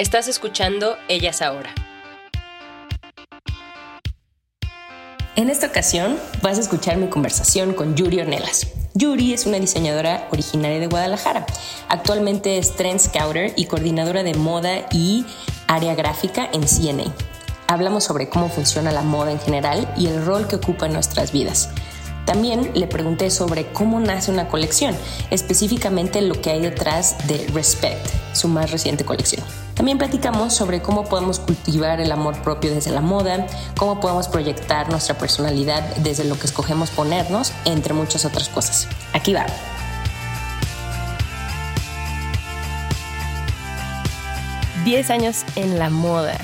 Estás escuchando Ellas Ahora. En esta ocasión vas a escuchar mi conversación con Yuri Ornelas. Yuri es una diseñadora originaria de Guadalajara. Actualmente es trend scouter y coordinadora de moda y área gráfica en CNA. Hablamos sobre cómo funciona la moda en general y el rol que ocupa en nuestras vidas. También le pregunté sobre cómo nace una colección, específicamente lo que hay detrás de Respect, su más reciente colección. También platicamos sobre cómo podemos cultivar el amor propio desde la moda, cómo podemos proyectar nuestra personalidad desde lo que escogemos ponernos, entre muchas otras cosas. Aquí va. Diez años en la moda.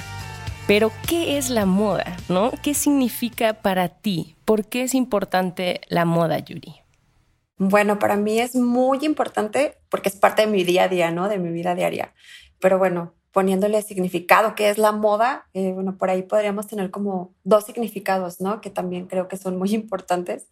Pero, ¿qué es la moda? ¿No? ¿Qué significa para ti? ¿Por qué es importante la moda, Yuri? Bueno, para mí es muy importante porque es parte de mi día a día, ¿no? De mi vida diaria. Pero bueno, poniéndole significado, que es la moda, eh, bueno, por ahí podríamos tener como dos significados, ¿no? Que también creo que son muy importantes.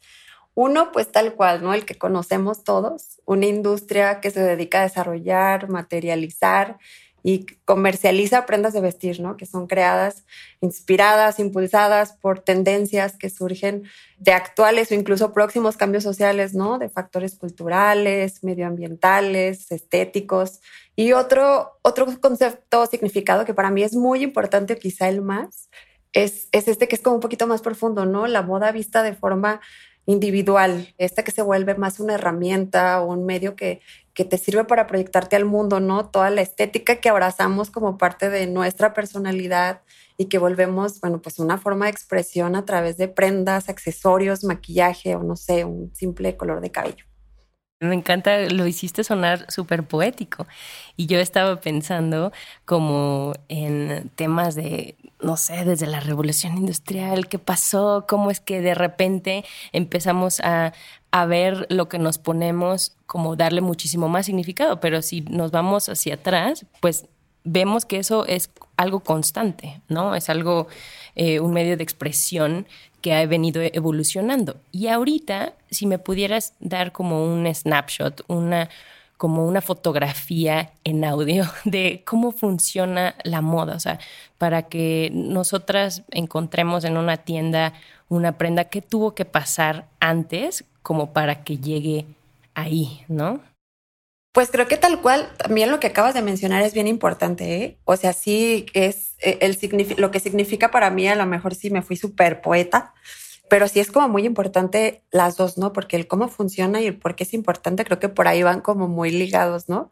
Uno, pues tal cual, ¿no? El que conocemos todos, una industria que se dedica a desarrollar, materializar y comercializa prendas de vestir, ¿no? Que son creadas, inspiradas, impulsadas por tendencias que surgen de actuales o incluso próximos cambios sociales, ¿no? De factores culturales, medioambientales, estéticos. Y otro, otro concepto, significado que para mí es muy importante, quizá el más, es, es este que es como un poquito más profundo, ¿no? La moda vista de forma individual, esta que se vuelve más una herramienta o un medio que, que te sirve para proyectarte al mundo, ¿no? Toda la estética que abrazamos como parte de nuestra personalidad y que volvemos, bueno, pues una forma de expresión a través de prendas, accesorios, maquillaje o no sé, un simple color de cabello. Me encanta, lo hiciste sonar súper poético. Y yo estaba pensando como en temas de, no sé, desde la revolución industrial, qué pasó, cómo es que de repente empezamos a, a ver lo que nos ponemos como darle muchísimo más significado. Pero si nos vamos hacia atrás, pues vemos que eso es algo constante, ¿no? Es algo, eh, un medio de expresión que ha venido evolucionando. Y ahorita, si me pudieras dar como un snapshot, una como una fotografía en audio de cómo funciona la moda, o sea, para que nosotras encontremos en una tienda una prenda que tuvo que pasar antes como para que llegue ahí, ¿no? Pues creo que tal cual, también lo que acabas de mencionar es bien importante, ¿eh? O sea, sí es eh, el lo que significa para mí, a lo mejor sí me fui súper poeta, pero sí es como muy importante las dos, ¿no? Porque el cómo funciona y el por qué es importante, creo que por ahí van como muy ligados, ¿no?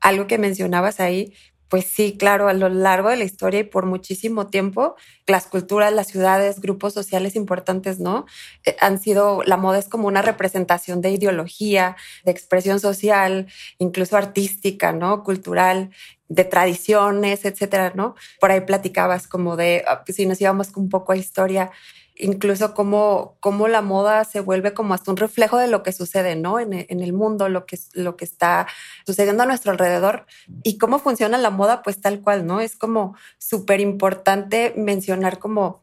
Algo que mencionabas ahí, pues sí, claro, a lo largo de la historia y por muchísimo tiempo, las culturas, las ciudades, grupos sociales importantes, ¿no? Eh, han sido, la moda es como una representación de ideología, de expresión social, incluso artística, ¿no? Cultural, de tradiciones, etcétera, ¿no? Por ahí platicabas como de, ah, si nos íbamos un poco a historia, incluso cómo, cómo la moda se vuelve como hasta un reflejo de lo que sucede, ¿no? En, en, el mundo, lo que, lo que está sucediendo a nuestro alrededor y cómo funciona la moda, pues tal cual, ¿no? Es como súper importante mencionar como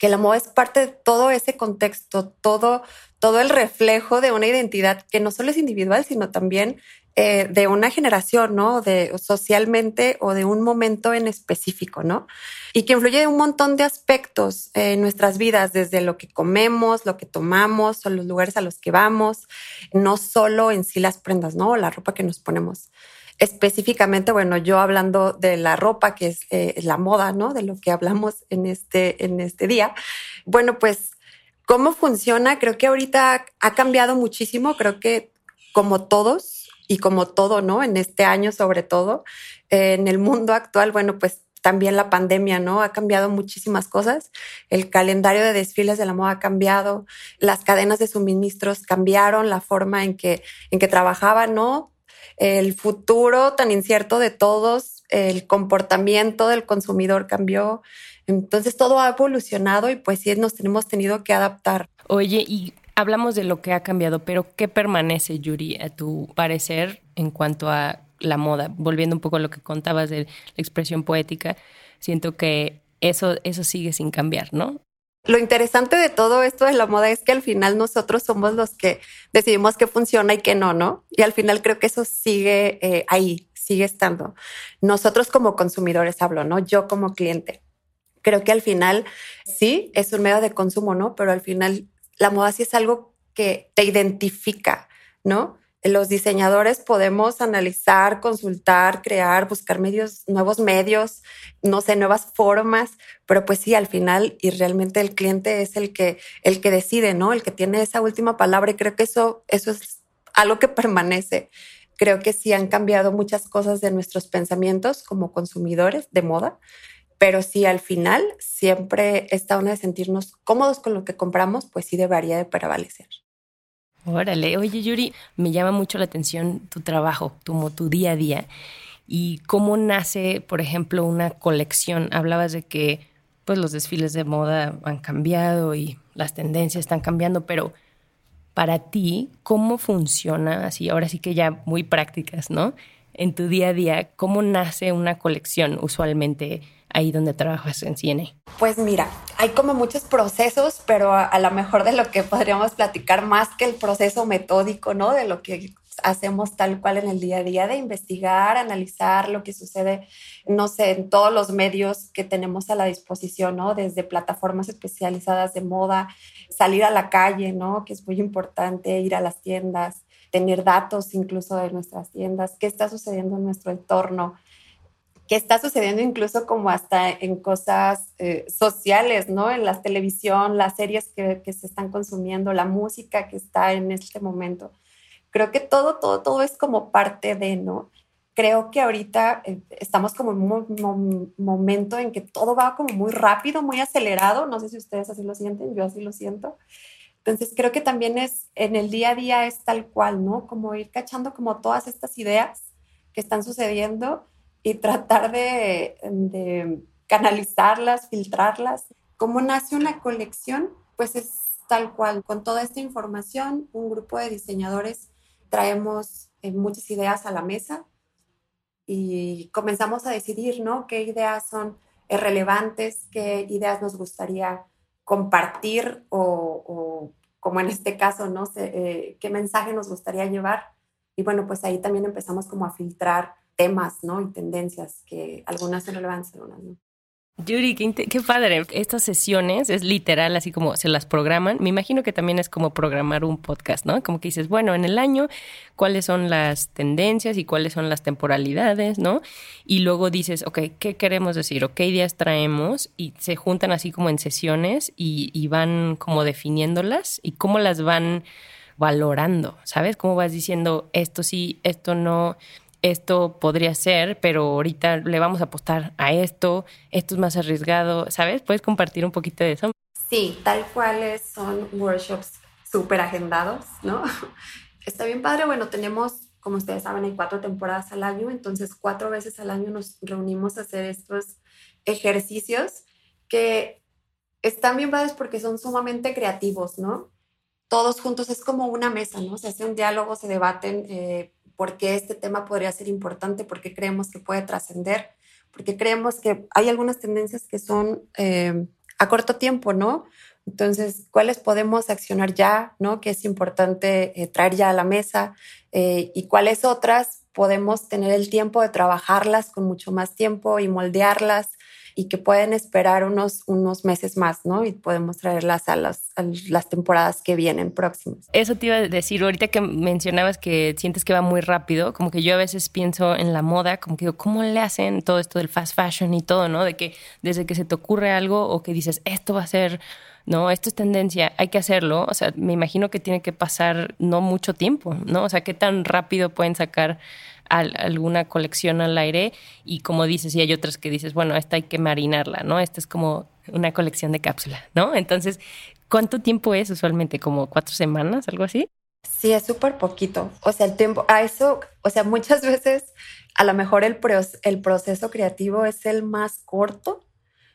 que la moda es parte de todo ese contexto, todo, todo el reflejo de una identidad que no solo es individual, sino también eh, de una generación, ¿no? De socialmente o de un momento en específico, ¿no? Y que influye en un montón de aspectos en nuestras vidas, desde lo que comemos, lo que tomamos, o los lugares a los que vamos, no solo en sí las prendas, ¿no? La ropa que nos ponemos. Específicamente, bueno, yo hablando de la ropa, que es eh, la moda, ¿no? De lo que hablamos en este, en este día. Bueno, pues, ¿cómo funciona? Creo que ahorita ha cambiado muchísimo. Creo que como todos, y como todo, ¿no? En este año sobre todo, en el mundo actual, bueno, pues también la pandemia, ¿no? Ha cambiado muchísimas cosas. El calendario de desfiles de la moda ha cambiado, las cadenas de suministros cambiaron, la forma en que, en que trabajaban, ¿no? El futuro tan incierto de todos, el comportamiento del consumidor cambió. Entonces todo ha evolucionado y pues sí nos tenemos tenido que adaptar. Oye, y hablamos de lo que ha cambiado, pero ¿qué permanece, Yuri, a tu parecer en cuanto a la moda? Volviendo un poco a lo que contabas de la expresión poética, siento que eso, eso sigue sin cambiar, ¿no? Lo interesante de todo esto de la moda es que al final nosotros somos los que decidimos qué funciona y qué no, ¿no? Y al final creo que eso sigue eh, ahí, sigue estando. Nosotros como consumidores hablo, ¿no? Yo como cliente. Creo que al final sí es un medio de consumo, ¿no? Pero al final la moda sí es algo que te identifica, ¿no? Los diseñadores podemos analizar, consultar, crear, buscar medios, nuevos medios, no sé, nuevas formas, pero pues sí, al final y realmente el cliente es el que, el que decide, ¿no? El que tiene esa última palabra y creo que eso, eso es algo que permanece. Creo que sí han cambiado muchas cosas de nuestros pensamientos como consumidores de moda, pero sí al final siempre esta onda de sentirnos cómodos con lo que compramos, pues sí debería de prevalecer. Órale, oye Yuri, me llama mucho la atención tu trabajo, tu, tu día a día y cómo nace, por ejemplo, una colección. Hablabas de que pues los desfiles de moda han cambiado y las tendencias están cambiando, pero para ti, ¿cómo funciona así? Ahora sí que ya muy prácticas, ¿no? En tu día a día, ¿cómo nace una colección usualmente? Ahí donde trabajas en CNA? Pues mira, hay como muchos procesos, pero a, lo mejor de lo que podríamos platicar más que el proceso metódico, ¿no? De lo que hacemos tal cual en el día a día, de investigar, analizar lo que sucede, no sé, en todos los medios que tenemos a la disposición, ¿no? Desde plataformas especializadas de moda, salir a la calle, ¿no? Que es muy importante, ir a las tiendas, tener datos incluso de nuestras tiendas, qué está sucediendo en nuestro entorno, que está sucediendo incluso como hasta en cosas eh, sociales, ¿no? En la televisión, las series que, que, se están consumiendo, la música que está en este momento. Creo que todo, todo, todo es como parte de, ¿no? Creo que ahorita eh, estamos como en un momento en que todo va como muy rápido, muy acelerado. No sé si ustedes así lo sienten, yo así lo siento. Entonces creo que también es en el día a día es tal cual, ¿no? Como ir cachando como todas estas ideas que están sucediendo y tratar de, canalizarlas, filtrarlas. ¿Cómo nace una colección? Pues es tal cual, con toda esta información, un grupo de diseñadores traemos eh, muchas ideas a la mesa y comenzamos a decidir, ¿no? ¿Qué ideas son relevantes? ¿Qué ideas nos gustaría compartir? O, como en este caso, ¿no? sé eh, ¿Qué mensaje nos gustaría llevar? Y bueno, pues ahí también empezamos como a filtrar temas, ¿no? Y tendencias que algunas son relevantes, algunas no. Yuri, qué, padre. Estas sesiones es literal, así como se las programan. Me imagino que también es como programar un podcast, ¿no? Como que dices, bueno, en el año, ¿cuáles son las tendencias y cuáles son las temporalidades, ¿no? Y luego dices, ok, ¿qué queremos decir? ¿O qué ideas traemos? Y se juntan así como en sesiones y van como definiéndolas y cómo las van valorando, ¿sabes? Cómo vas diciendo esto sí, esto no, esto podría ser, pero ahorita le vamos a apostar a esto, esto es más arriesgado, ¿sabes? ¿Puedes compartir un poquito de eso? Sí, tal cual son workshops súper agendados, ¿no? Está bien padre, bueno, tenemos, como ustedes saben, hay cuatro temporadas al año, entonces cuatro veces al año nos reunimos a hacer estos ejercicios que están bien padres porque son sumamente creativos, ¿no? Todos juntos es como una mesa, ¿no? Se hace un diálogo, se debaten eh, por qué este tema podría ser importante, por qué creemos que puede trascender, porque creemos que hay algunas tendencias que son eh, a corto tiempo, ¿no? Entonces, ¿cuáles podemos accionar ya, ¿no? Que es importante eh, traer ya a la mesa eh, y cuáles otras podemos tener el tiempo de trabajarlas con mucho más tiempo y moldearlas y que pueden esperar unos, unos meses más, ¿no? Y podemos traerlas a las, a las temporadas que vienen próximas. Eso te iba a decir, ahorita que mencionabas que sientes que va muy rápido, como que yo a veces pienso en la moda, como que digo, ¿cómo le hacen todo esto del fast fashion y todo, ¿no? De que desde que se te ocurre algo o que dices, esto va a ser no, esto es tendencia, hay que hacerlo. O sea, me imagino que tiene que pasar no mucho tiempo, ¿no? O sea, qué tan rápido pueden sacar alguna colección al aire y como dices, y hay otras que dices, bueno, esta hay que marinarla, ¿no? Esta es como una colección de cápsula, ¿no? Entonces, ¿cuánto tiempo es usualmente? ¿Como cuatro semanas, algo así? Sí, es súper poquito. O sea, el tiempo, a eso, o sea, muchas veces a lo mejor el, el proceso creativo es el más corto,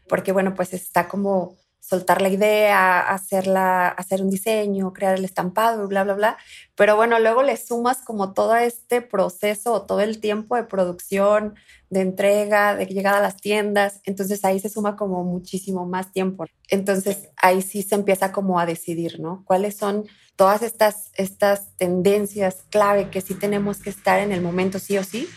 porque bueno, pues está como soltar la idea, hacerla, hacer un diseño, crear el estampado, bla, bla, bla. Pero bueno, luego le sumas como todo este proceso todo el tiempo de producción, de entrega, de llegada a las tiendas. Entonces ahí se suma como muchísimo más tiempo. Entonces ahí sí se empieza como a decidir, ¿no? ¿Cuáles son todas estas, estas tendencias clave que sí tenemos que estar en el momento sí o sí?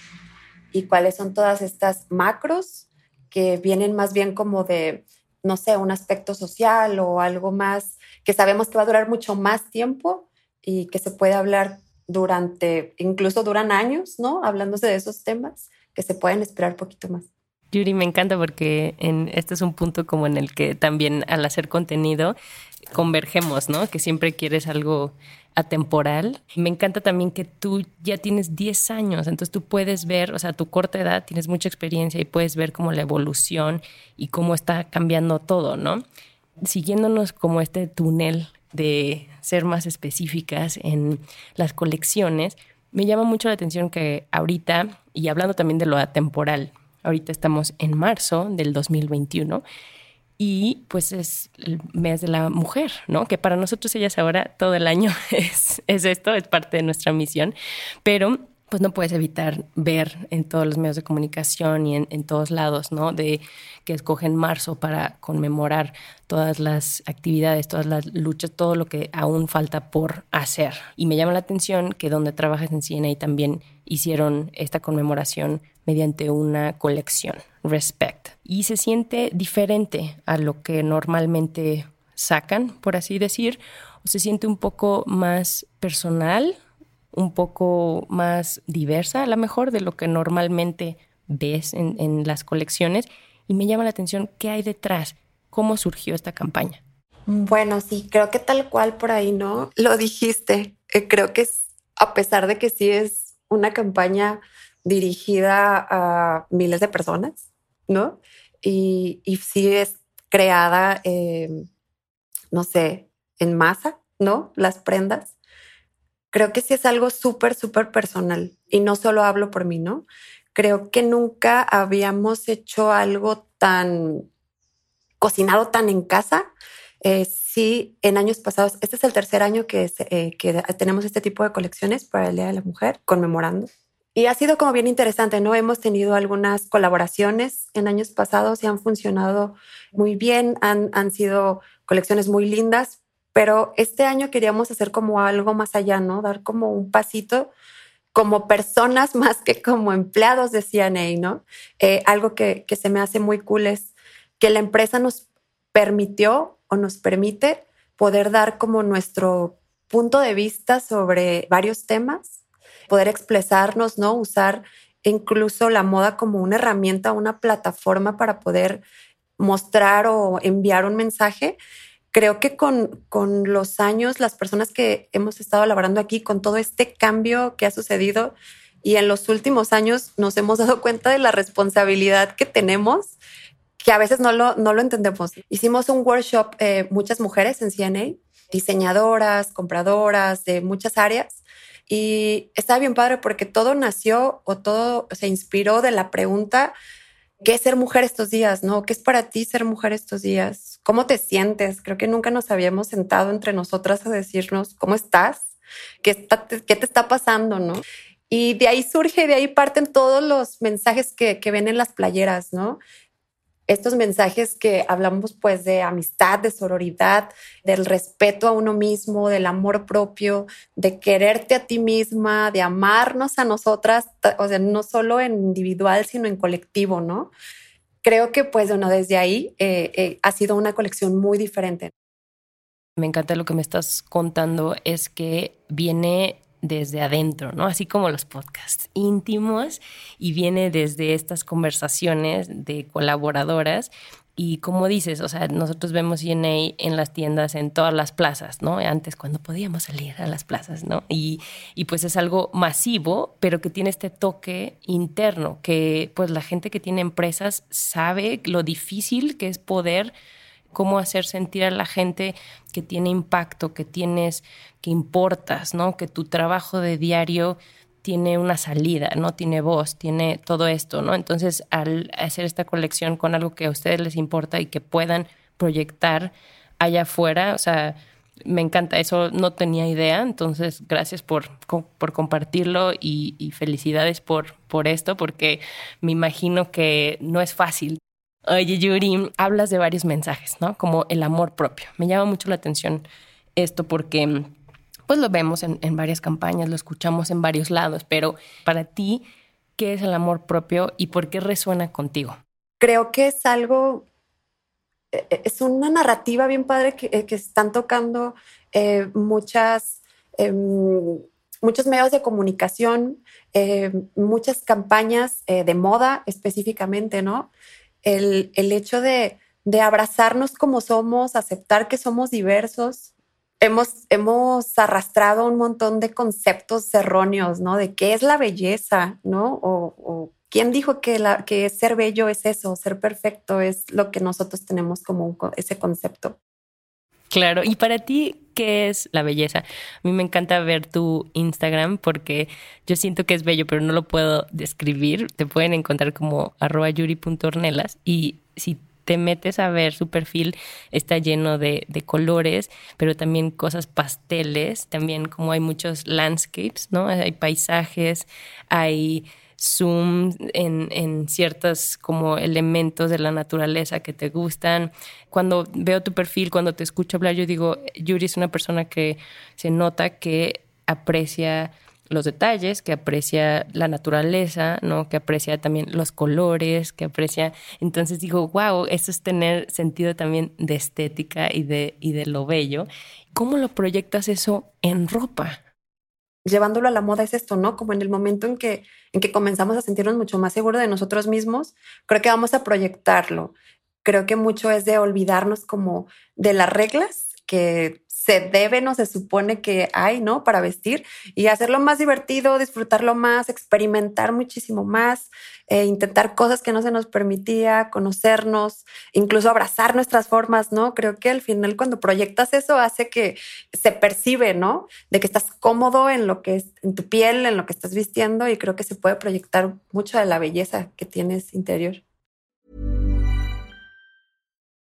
¿Y cuáles son todas estas macros que vienen más bien como de no sé, un aspecto social o algo más que sabemos que va a durar mucho más tiempo y que se puede hablar durante, incluso duran años, ¿no? Hablándose de esos temas que se pueden esperar poquito más. Yuri, me encanta porque este es un punto como en el que también al hacer contenido convergemos, ¿no? Que siempre quieres algo atemporal. Me encanta también que tú ya tienes 10 años, entonces tú puedes ver, o sea, tu corta edad, tienes mucha experiencia y puedes ver como la evolución y cómo está cambiando todo, ¿no? Siguiéndonos como este túnel de ser más específicas en las colecciones, me llama mucho la atención que ahorita, y hablando también de lo atemporal, ahorita estamos en marzo del 2021, y pues es el mes de la mujer, ¿no? Que para nosotros ellas ahora todo el año es, es esto, es parte de nuestra misión, pero pues no puedes evitar ver en todos los medios de comunicación y en, en, todos lados, ¿no? De que escogen marzo para conmemorar todas las actividades, todas las luchas, todo lo que aún falta por hacer. Y me llama la atención que donde trabajas en CNA también hicieron esta conmemoración mediante una colección, Respect. Y se siente diferente a lo que normalmente sacan, por así decir, o se siente un poco más personal, un poco más diversa a lo mejor de lo que normalmente ves en, las colecciones. Y me llama la atención qué hay detrás, cómo surgió esta campaña. Bueno, sí, creo que tal cual por ahí, ¿no? Lo dijiste. Creo que es, a pesar de que sí es una campaña dirigida a miles de personas, ¿no? Y, y sí es creada, no sé, en masa, ¿no? Las prendas. Creo que sí es algo súper, súper personal. Y no solo hablo por mí, ¿no? Creo que nunca habíamos hecho algo tan cocinado tan en casa. Eh, sí, en años pasados, este es el tercer año que, eh, que tenemos este tipo de colecciones para el Día de la Mujer, conmemorando. Y ha sido como bien interesante, ¿no? Hemos tenido algunas colaboraciones en años pasados y han funcionado muy bien, han, han sido colecciones muy lindas, pero este año queríamos hacer como algo más allá, ¿no? Dar como un pasito como personas más que como empleados de CNA, ¿no? Eh, algo que, que se me hace muy cool es que la empresa nos permitió o nos permite poder dar como nuestro punto de vista sobre varios temas poder expresarnos, ¿no? Usar incluso la moda como una herramienta, una plataforma para poder mostrar o enviar un mensaje. Creo que con, con los años, las personas que hemos estado laborando aquí, con todo este cambio que ha sucedido y en los últimos años nos hemos dado cuenta de la responsabilidad que tenemos, que a veces no lo, no lo entendemos. Hicimos un workshop, eh, muchas mujeres en CNA, diseñadoras, compradoras de muchas áreas, y está bien padre porque todo nació o todo se inspiró de la pregunta, ¿qué es ser mujer estos días? ¿No? ¿Qué es para ti ser mujer estos días? ¿Cómo te sientes? Creo que nunca nos habíamos sentado entre nosotras a decirnos, ¿cómo estás? ¿Qué, qué te está pasando? ¿No? Y de ahí surge, de ahí parten todos los mensajes que, que ven en las playeras, ¿no? Estos mensajes que hablamos pues de amistad, de sororidad, del respeto a uno mismo, del amor propio, de quererte a ti misma, de amarnos a nosotras, o sea, no solo en individual, sino en colectivo, ¿no? Creo que pues bueno, desde ahí eh, eh, ha sido una colección muy diferente. Me encanta lo que me estás contando, es que viene desde adentro, ¿no? Así como los podcasts íntimos y viene desde estas conversaciones de colaboradoras Y como dices, o sea, nosotros vemos CNA en las tiendas, en todas las plazas, ¿no? Antes cuando podíamos salir a las plazas, ¿no? Y, y pues es algo masivo, pero que tiene este toque interno, que pues la gente que tiene empresas sabe lo difícil que es poder cómo hacer sentir a la gente que tiene impacto, que tienes, que importas, ¿no? Que tu trabajo de diario tiene una salida, ¿no? Tiene voz, tiene todo esto, ¿no? Entonces, al hacer esta colección con algo que a ustedes les importa y que puedan proyectar allá afuera, o sea, me encanta, eso no tenía idea, entonces gracias por, por compartirlo y, felicidades por, por esto, porque me imagino que no es fácil. Oye, Yuri, hablas de varios mensajes, ¿no? Como el amor propio. Me llama mucho la atención esto porque pues lo vemos en, varias campañas, lo escuchamos en varios lados, pero para ti, ¿qué es el amor propio y por qué resuena contigo? Creo que es algo, e, e, es una narrativa bien padre que, eh, están tocando eh, muchas, em, muchos medios de comunicación, eh, muchas campañas de moda específicamente, ¿no? El, el hecho de, de abrazarnos como somos, aceptar que somos diversos, hemos, hemos arrastrado un montón de conceptos erróneos, ¿no? De qué es la belleza, ¿no? O, quién dijo que, la, que ser bello es eso, ser perfecto es lo que nosotros tenemos como ese concepto. Claro, y para ti, ¿qué es la belleza? A mí me encanta ver tu Instagram porque yo siento que es bello, pero no lo puedo describir. Te pueden encontrar como arroba yuri.ornelas y si te metes a ver su perfil, está lleno de, colores, pero también cosas pasteles, también como hay muchos landscapes, ¿no? Hay paisajes, hay zoom en, en, ciertos como elementos de la naturaleza que te gustan. Cuando veo tu perfil, cuando te escucho hablar, yo digo, Yuri es una persona que se nota que aprecia los detalles, que aprecia la naturaleza, ¿no? Que aprecia también los colores, que aprecia. Entonces digo, wow, eso es tener sentido también de estética y de, y de lo bello. ¿Cómo lo proyectas eso en ropa? Llevándolo a la moda es esto, ¿no? Como en el momento en que, en que comenzamos a sentirnos mucho más seguros de nosotros mismos, creo que vamos a proyectarlo. Creo que mucho es de olvidarnos como de las reglas que se debe, no se supone que hay, ¿no? Para vestir y hacerlo más divertido, disfrutarlo más, experimentar muchísimo más, eh, intentar cosas que no se nos permitía, conocernos, incluso abrazar nuestras formas, ¿no? Creo que al final cuando proyectas eso hace que se percibe, ¿no? De que estás cómodo en lo que es, en tu piel, en lo que estás vistiendo y creo que se puede proyectar mucho de la belleza que tienes interior.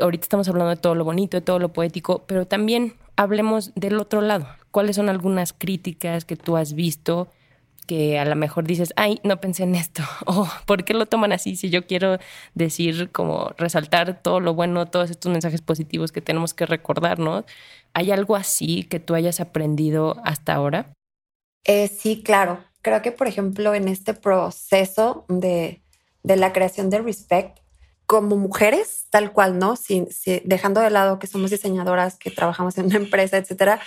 Ahorita estamos hablando de todo lo bonito, de todo lo poético, pero también hablemos del otro lado. ¿Cuáles son algunas críticas que tú has visto que a lo mejor dices, ay, no pensé en esto? O ¿por qué lo toman así? Si yo quiero decir, como resaltar todo lo bueno, todos estos mensajes positivos que tenemos que recordarnos, ¿hay algo así que tú hayas aprendido hasta ahora? Eh, sí, claro. Creo que, por ejemplo, en este proceso de, de la creación de Respect, como mujeres, tal cual, ¿no? Sin, dejando de lado que somos diseñadoras, que trabajamos en una empresa, etcétera,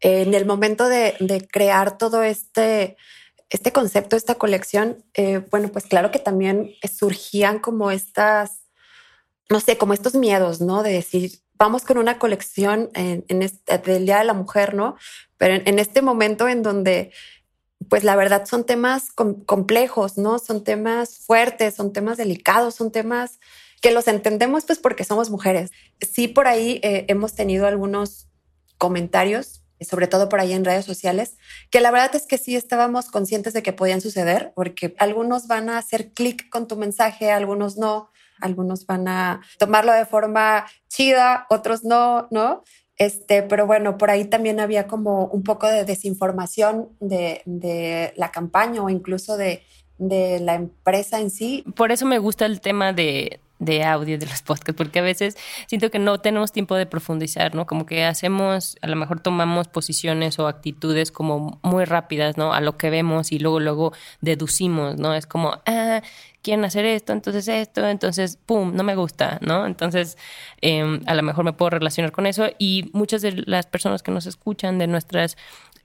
en el momento de, crear todo este, este concepto, esta colección, eh, bueno, pues claro que también surgían como estas, no sé, como estos miedos, ¿no? De decir, vamos con una colección en, este, del Día de la Mujer, ¿no? Pero en, este momento en donde, pues la verdad son temas complejos, ¿no? Son temas fuertes, son temas delicados, son temas que los entendemos pues porque somos mujeres. Sí, por ahí eh, hemos tenido algunos comentarios, sobre todo por ahí en redes sociales, que la verdad es que sí estábamos conscientes de que podían suceder, porque algunos van a hacer clic con tu mensaje, algunos no, algunos van a tomarlo de forma chida, otros no, ¿no? Este, pero bueno, por ahí también había como un poco de desinformación de, de la campaña o incluso de de la empresa en sí. Por eso me gusta el tema de, de audio de los podcasts, porque a veces siento que no tenemos tiempo de profundizar, ¿no? Como que hacemos, a lo mejor tomamos posiciones o actitudes como muy rápidas, ¿no? A lo que vemos y luego, luego deducimos, ¿no? Es como, ah, quieren hacer esto, entonces esto, entonces, ¡pum!, no me gusta, ¿no? Entonces, eh, a lo mejor me puedo relacionar con eso y muchas de las personas que nos escuchan, de nuestras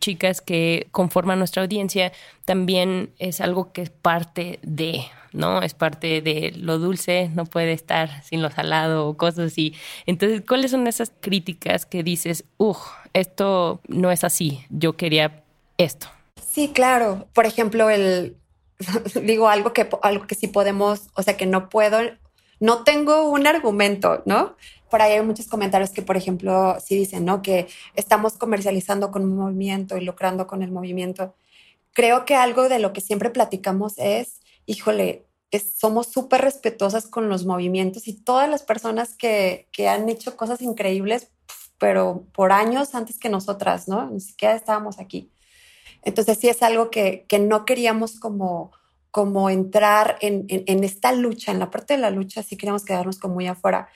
chicas que conforman nuestra audiencia, también es algo que es parte de, ¿no? Es parte de lo dulce, no puede estar sin lo salado o cosas así. Entonces, ¿cuáles son esas críticas que dices, uff, esto no es así, yo quería esto? Sí, claro. Por ejemplo, el digo algo que algo que sí podemos, o sea, que no puedo, no tengo un argumento, ¿no? Por ahí hay muchos comentarios que, por ejemplo, sí dicen, ¿no? Que estamos comercializando con un movimiento y lucrando con el movimiento. Creo que algo de lo que siempre platicamos es, híjole, somos súper respetuosas con los movimientos y todas las personas que, que han hecho cosas increíbles, pero por años antes que nosotras, ¿no? Ni siquiera estábamos aquí. Entonces sí es algo que, que no queríamos como, como entrar en, en, en, esta lucha, en la parte de la lucha, sí queríamos quedarnos como muy afuera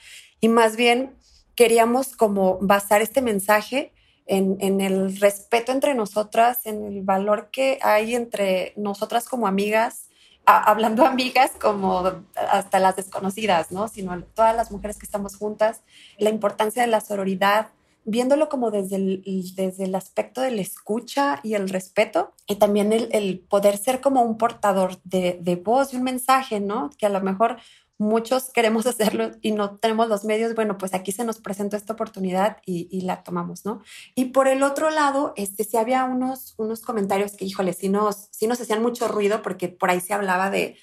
y más bien queríamos como basar este mensaje en, en, el respeto entre nosotras, en el valor que hay entre nosotras como amigas, hablando amigas como hasta las desconocidas, ¿no? Sino todas las mujeres que estamos juntas, la importancia de la sororidad, viéndolo como desde el, desde el aspecto de la escucha y el respeto, y también el, el poder ser como un portador de, de voz, de un mensaje, ¿no? Que a lo mejor muchos queremos hacerlo y no tenemos los medios, bueno, pues aquí se nos presentó esta oportunidad y, la tomamos, ¿no? Y por el otro lado, este, sí había unos, unos comentarios que, híjole, sí nos, sí nos hacían mucho ruido porque por ahí se hablaba de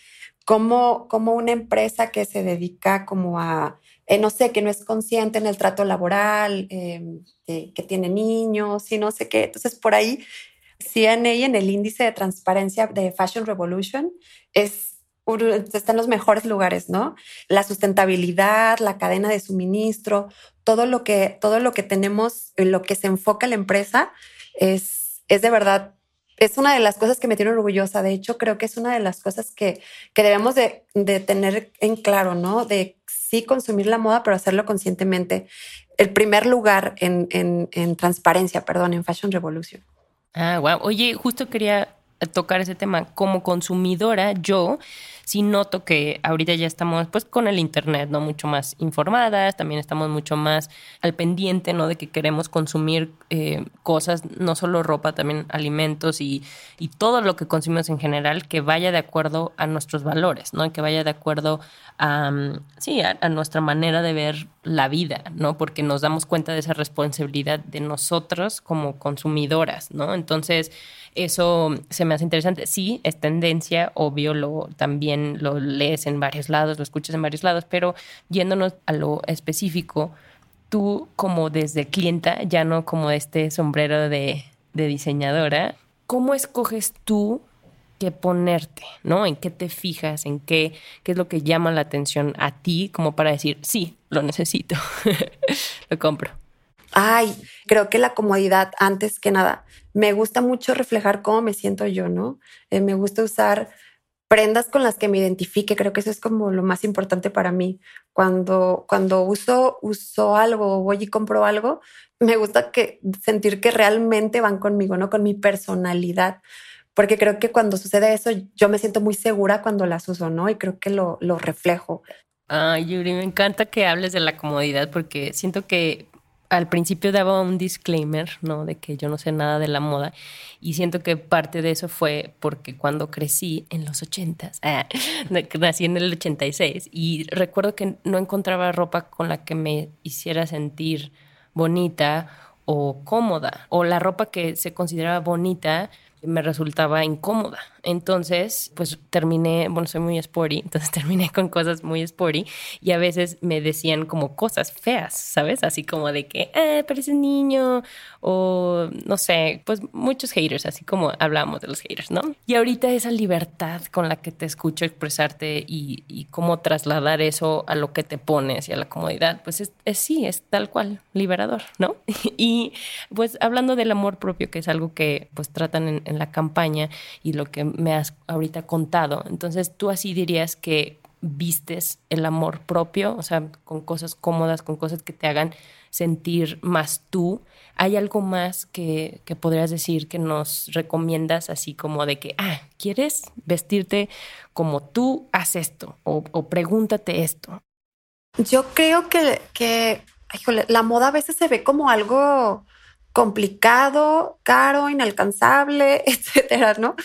cómo, cómo una empresa que se dedica como a, eh, no sé, que no es consciente en el trato laboral, em, que tiene niños y no sé qué. Entonces, por ahí, CNA en el índice de transparencia de Fashion Revolution es está en los mejores lugares, ¿no? La sustentabilidad, la cadena de suministro, todo lo que, todo lo que tenemos, en lo que se enfoca la empresa, es, es de verdad, es una de las cosas que me tiene orgullosa. De hecho, creo que es una de las cosas que, que debemos de, de tener en claro, ¿no? De sí consumir la moda, pero hacerlo conscientemente. El primer lugar en, en, en transparencia, perdón, en Fashion Revolution. Ah, wow. Oye, justo quería tocar ese tema. Como consumidora, yo sí noto que ahorita ya estamos pues con el internet, ¿no? Mucho más informadas, también estamos mucho más al pendiente, ¿no? De que queremos consumir eh, cosas, no solo ropa, también alimentos y, y, todo lo que consumimos en general que vaya de acuerdo a nuestros valores, ¿no? Que vaya de acuerdo a, sí, a, a nuestra manera de ver la vida, ¿no? Porque nos damos cuenta de esa responsabilidad de nosotros como consumidoras, ¿no? Entonces, eso se me hace interesante. Sí, es tendencia, obvio, lo, también lo lees en varios lados, lo escuchas en varios lados, pero yéndonos a lo específico, tú como desde clienta, ya no como este sombrero de, diseñadora, ¿cómo escoges tú qué ponerte, ¿no? ¿En qué te fijas? ¿En qué, qué es lo que llama la atención a ti como para decir, sí, lo necesito, lo compro? Ay, creo que la comodidad antes que nada. Me gusta mucho reflejar cómo me siento yo, ¿no? Eh, me gusta usar prendas con las que me identifique. Creo que eso es como lo más importante para mí. Cuando, cuando uso, uso algo, voy y compro algo, me gusta que sentir que realmente van conmigo, ¿no? Con mi personalidad. Porque creo que cuando sucede eso, yo me siento muy segura cuando las uso, ¿no? Y creo que lo, lo reflejo. Ay, Yuri, me encanta que hables de la comodidad porque siento que al principio daba un disclaimer, ¿no? De que yo no sé nada de la moda. Y siento que parte de eso fue porque cuando crecí en los ochentas, ah, nací en el 86 y recuerdo que no encontraba ropa con la que me hiciera sentir bonita o cómoda. O la ropa que se consideraba bonita me resultaba incómoda. Entonces, pues terminé, bueno, soy muy sporty, entonces terminé con cosas muy sporty y a veces me decían como cosas feas, ¿sabes? Así como de que, eh, pareces niño o no sé, pues muchos haters, así como hablamos de los haters, ¿no? Y ahorita esa libertad con la que te escucho expresarte y, cómo trasladar eso a lo que te pones y a la comodidad, pues es, sí, es tal cual, liberador, ¿no? y pues hablando del amor propio, que es algo que pues tratan en la campaña y lo que me has ahorita contado. Entonces, tú así dirías que vistes el amor propio, o sea, con cosas cómodas, con cosas que te hagan sentir más tú. ¿Hay algo más que, que, podrías decir que nos recomiendas así como de que, ah, ¿quieres vestirte como tú? Haz esto o, pregúntate esto. Yo creo que, que híjole, la moda a veces se ve como algo complicado, caro, inalcanzable, etcétera, ¿no?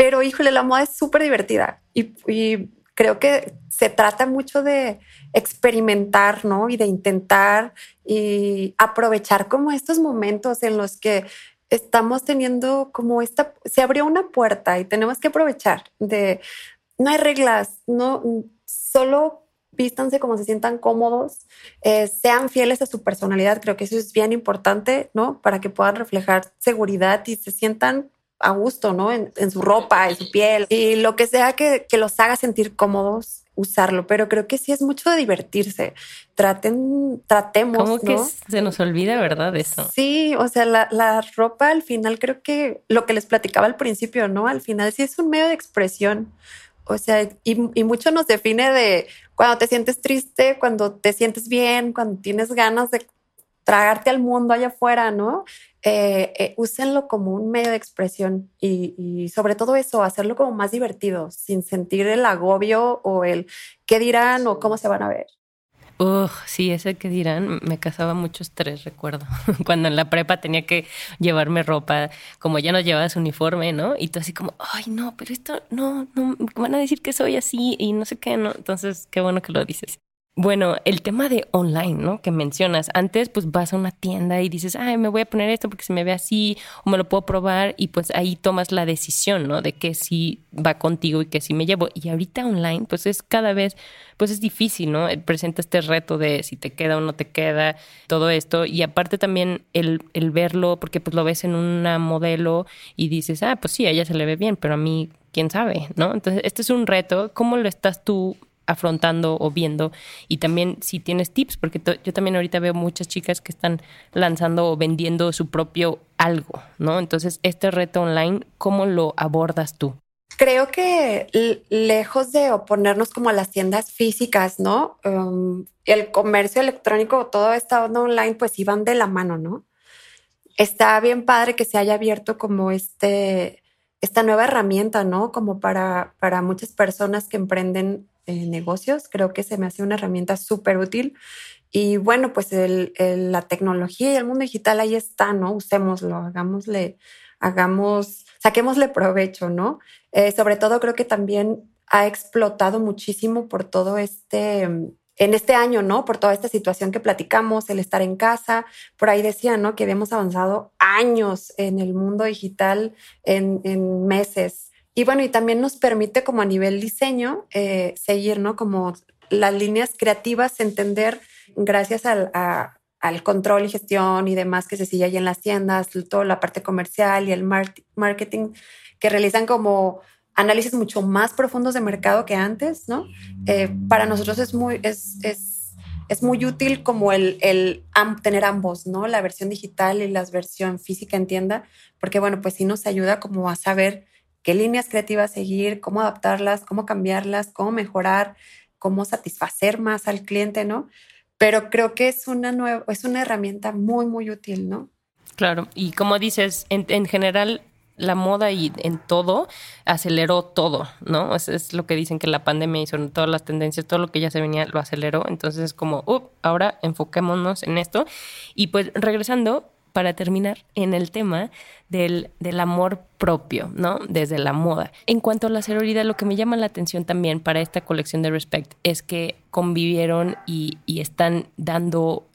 Pero híjole, la moda es súper divertida y, y creo que se trata mucho de experimentar, ¿no? Y de intentar y aprovechar como estos momentos en los que estamos teniendo como esta, se abrió una puerta y tenemos que aprovechar de, no hay reglas, no, solo vístanse como se sientan cómodos, eh, sean fieles a su personalidad, creo que eso es bien importante, ¿no? Para que puedan reflejar seguridad y se sientan a gusto, ¿no? En, su ropa, en su piel y lo que sea que, que, los haga sentir cómodos, usarlo. Pero creo que sí es mucho de divertirse. Traten, tratemos. Como que se nos olvida, ¿verdad? Eso. Sí, o sea, la, la, ropa al final creo que lo que les platicaba al principio, ¿no? Al final sí es un medio de expresión. O sea, y, y mucho nos define de cuando te sientes triste, cuando te sientes bien, cuando tienes ganas de tragarte al mundo allá afuera, ¿no? Eh, eh, úsenlo como un medio de expresión y, sobre todo eso, hacerlo como más divertido, sin sentir el agobio o el qué dirán o cómo se van a ver. Ugh, sí, ese que dirán, me causaba mucho estrés, recuerdo. Cuando en la prepa tenía que llevarme ropa, como ya no llevabas uniforme, ¿no? Y tú así como, ay, no, pero esto, no, no, van a decir que soy así y no sé qué, ¿no? Entonces, qué bueno que lo dices. Bueno, el tema de online, ¿no? Que mencionas. Antes, pues vas a una tienda y dices, ay, me voy a poner esto porque se me ve así, o me lo puedo probar, y pues ahí tomas la decisión, ¿no? De que sí va contigo y que sí me llevo. Y ahorita online, pues es cada vez, pues es difícil, ¿no? Presenta este reto de si te queda o no te queda, todo esto. Y aparte también el, el verlo, porque pues lo ves en una modelo y dices, ah, pues sí, a ella se le ve bien, pero a mí, quién sabe, ¿no? Entonces, este es un reto. ¿Cómo lo estás tú afrontando o viendo y también si tienes tips, porque yo también ahorita veo muchas chicas que están lanzando o vendiendo su propio algo, ¿no? Entonces, este reto online, ¿cómo lo abordas tú? Creo que lejos de oponernos como a las tiendas físicas, ¿no? Um, el comercio electrónico, todo esta onda online, pues iban de la mano, ¿no? Está bien padre que se haya abierto como este, esta nueva herramienta, ¿no? Como para, para muchas personas que emprenden eh, negocios. Creo que se me hace una herramienta súper útil. Y bueno, pues la tecnología y el mundo digital ahí está, ¿no? Usémoslo, hagámosle, hagamos, saquémosle provecho, ¿no? Eh, sobre todo creo que también ha explotado muchísimo por todo este, en este año, ¿no? Por toda esta situación que platicamos, el estar en casa. Por ahí decía, ¿no? Que habíamos avanzado años en el mundo digital en, en meses. Y bueno, y también nos permite como a nivel diseño eh, seguir, ¿no? Como las líneas creativas, entender gracias al, al control y gestión y demás que se sigue ahí en las tiendas, toda la parte comercial y el marketing, que realizan como análisis mucho más profundos de mercado que antes, ¿no? Eh, para nosotros es muy, es, es, es muy útil como el, el tener ambos, ¿no? La versión digital y la versión física en tienda, porque bueno, pues sí nos ayuda como a saber qué líneas creativas seguir, cómo adaptarlas, cómo cambiarlas, cómo mejorar, cómo satisfacer más al cliente, ¿no? Pero creo que es una nueva, es una herramienta muy, muy útil, ¿no? Claro, y como dices, en, general la moda y en todo aceleró todo, ¿no? Es, es lo que dicen que la pandemia hizo todas las tendencias, todo lo que ya se venía lo aceleró. Entonces es como, up, ahora enfoquémonos en esto. Y pues regresando, para terminar en el tema del, del, amor propio, ¿no? Desde la moda. En cuanto a la sororidad, lo que me llama la atención también para esta colección de Respect es que convivieron y, y están dando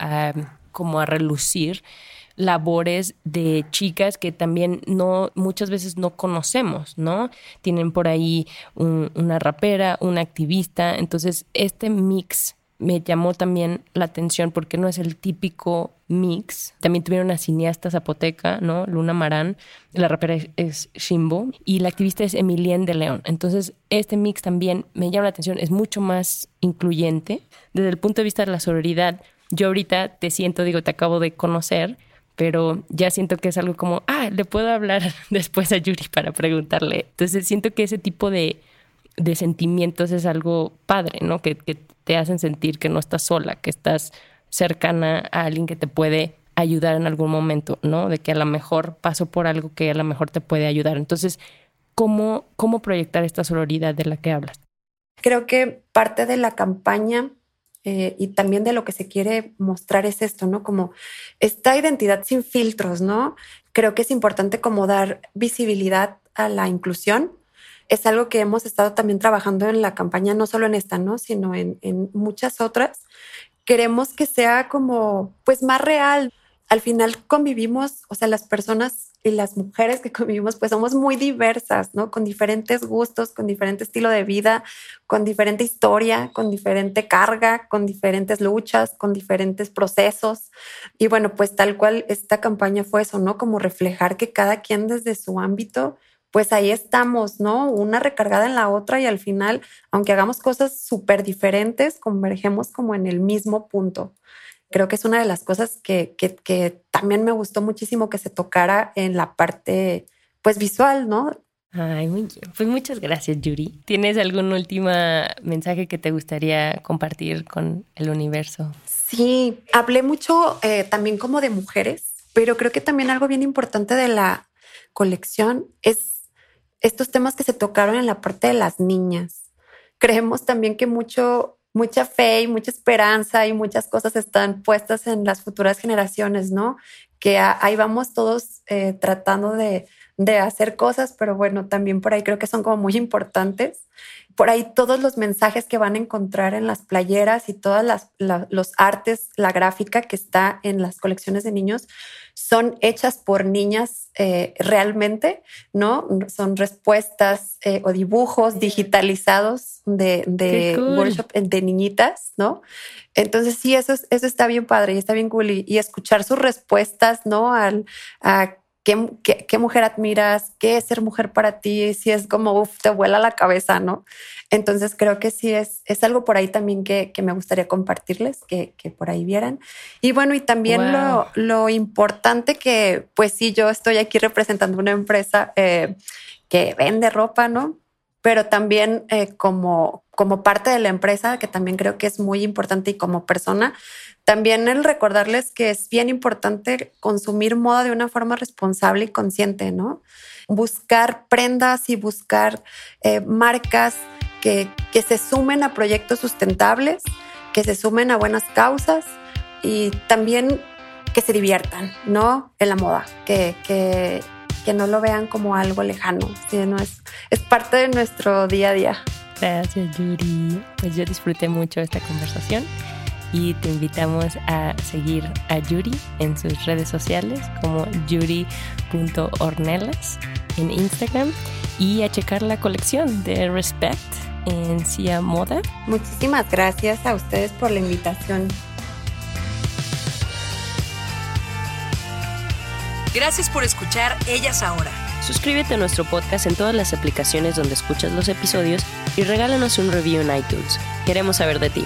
como a relucir labores de chicas que también no muchas veces no conocemos, ¿no? Tienen por ahí una rapera, una activista, entonces este mix me llamó también la atención porque no es el típico mix. También tuvieron una cineasta zapoteca, ¿no? Luna Marán. La rapera es, Shimbo y la activista es Emilien de León. Entonces, este mix también me llama la atención. Es mucho más incluyente. Desde el punto de vista de la sororidad, yo ahorita te siento, digo, te acabo de conocer, pero ya siento que es algo como, ah, le puedo hablar después a Yuri para preguntarle. Entonces siento que ese tipo de, de sentimientos es algo padre, ¿no? Que, que te hacen sentir que no estás sola, que estás cercana a alguien que te puede ayudar en algún momento, ¿no? De que a lo mejor paso por algo que a lo mejor te puede ayudar. Entonces, ¿cómo, cómo proyectar esta sororidad de la que hablas? Creo que parte de la campaña eh, y también de lo que se quiere mostrar es esto, ¿no? Como esta identidad sin filtros, ¿no? Creo que es importante como dar visibilidad a la inclusión. Es algo que hemos estado también trabajando en la campaña, no solo en esta, ¿no? Sino en, muchas otras. Queremos que sea como, pues, más real, al final convivimos, o sea, las personas y las mujeres que convivimos, pues somos muy diversas, ¿no? Con diferentes gustos, con diferente estilo de vida, con diferente historia, con diferente carga, con diferentes luchas, con diferentes procesos. Y bueno, pues tal cual esta campaña fue eso, ¿no? Como reflejar que cada quien desde su ámbito, pues ahí estamos, ¿no? Una recargada en la otra y al final, aunque hagamos cosas súper diferentes, convergemos como en el mismo punto creo que es una de las cosas que, que, también me gustó muchísimo que se tocara en la parte pues visual, ¿no? Ay, muy bien. Pues muchas gracias, Yuri. ¿Tienes algún último mensaje que te gustaría compartir con el universo? Sí, hablé mucho eh, también como de mujeres, pero creo que también algo bien importante de la colección es estos temas que se tocaron en la parte de las niñas. Creemos también que mucho mucha fe y mucha esperanza y muchas cosas están puestas en las futuras generaciones, ¿no? Que ahí vamos todos eh, tratando de, de hacer cosas, pero bueno, también por ahí creo que son como muy importantes. Por ahí todos los mensajes que van a encontrar en las playeras y todas las los artes, la gráfica que está en las colecciones de niños son hechas por niñas eh, realmente, ¿no? Son respuestas eh, o dibujos digitalizados de, de workshop de niñitas, ¿no? Entonces sí, eso, eso está bien padre y está bien cool y, escuchar sus respuestas, ¿no? Al, a ¿Qué, mujer admiras? ¿Qué es ser mujer para ti? Si es como, uf, te vuela la cabeza, ¿no? Entonces creo que sí es, es algo por ahí también que, me gustaría compartirles, que, por ahí vieran. Y bueno, y también lo, lo, importante que, pues sí, yo estoy aquí representando una empresa eh, que vende ropa, ¿no? Pero también eh, como, como parte de la empresa, que también creo que es muy importante y como persona, también el recordarles que es bien importante consumir moda de una forma responsable y consciente, ¿no? Buscar prendas y buscar eh, marcas que, que se sumen a proyectos sustentables, que se sumen a buenas causas y también que se diviertan, ¿no? En la moda, que, que, que no lo vean como algo lejano, sino es, es parte de nuestro día a día. Gracias, Yuri. Pues yo disfruté mucho esta conversación y te invitamos a seguir a Yuri en sus redes sociales como yuri.ornelas en Instagram y a checar la colección de Respect en Cia Moda. Muchísimas gracias a ustedes por la invitación. Gracias por escuchar Ellas Ahora. Suscríbete a nuestro podcast en todas las aplicaciones donde escuchas los episodios y regálanos un review en iTunes. Queremos saber de ti.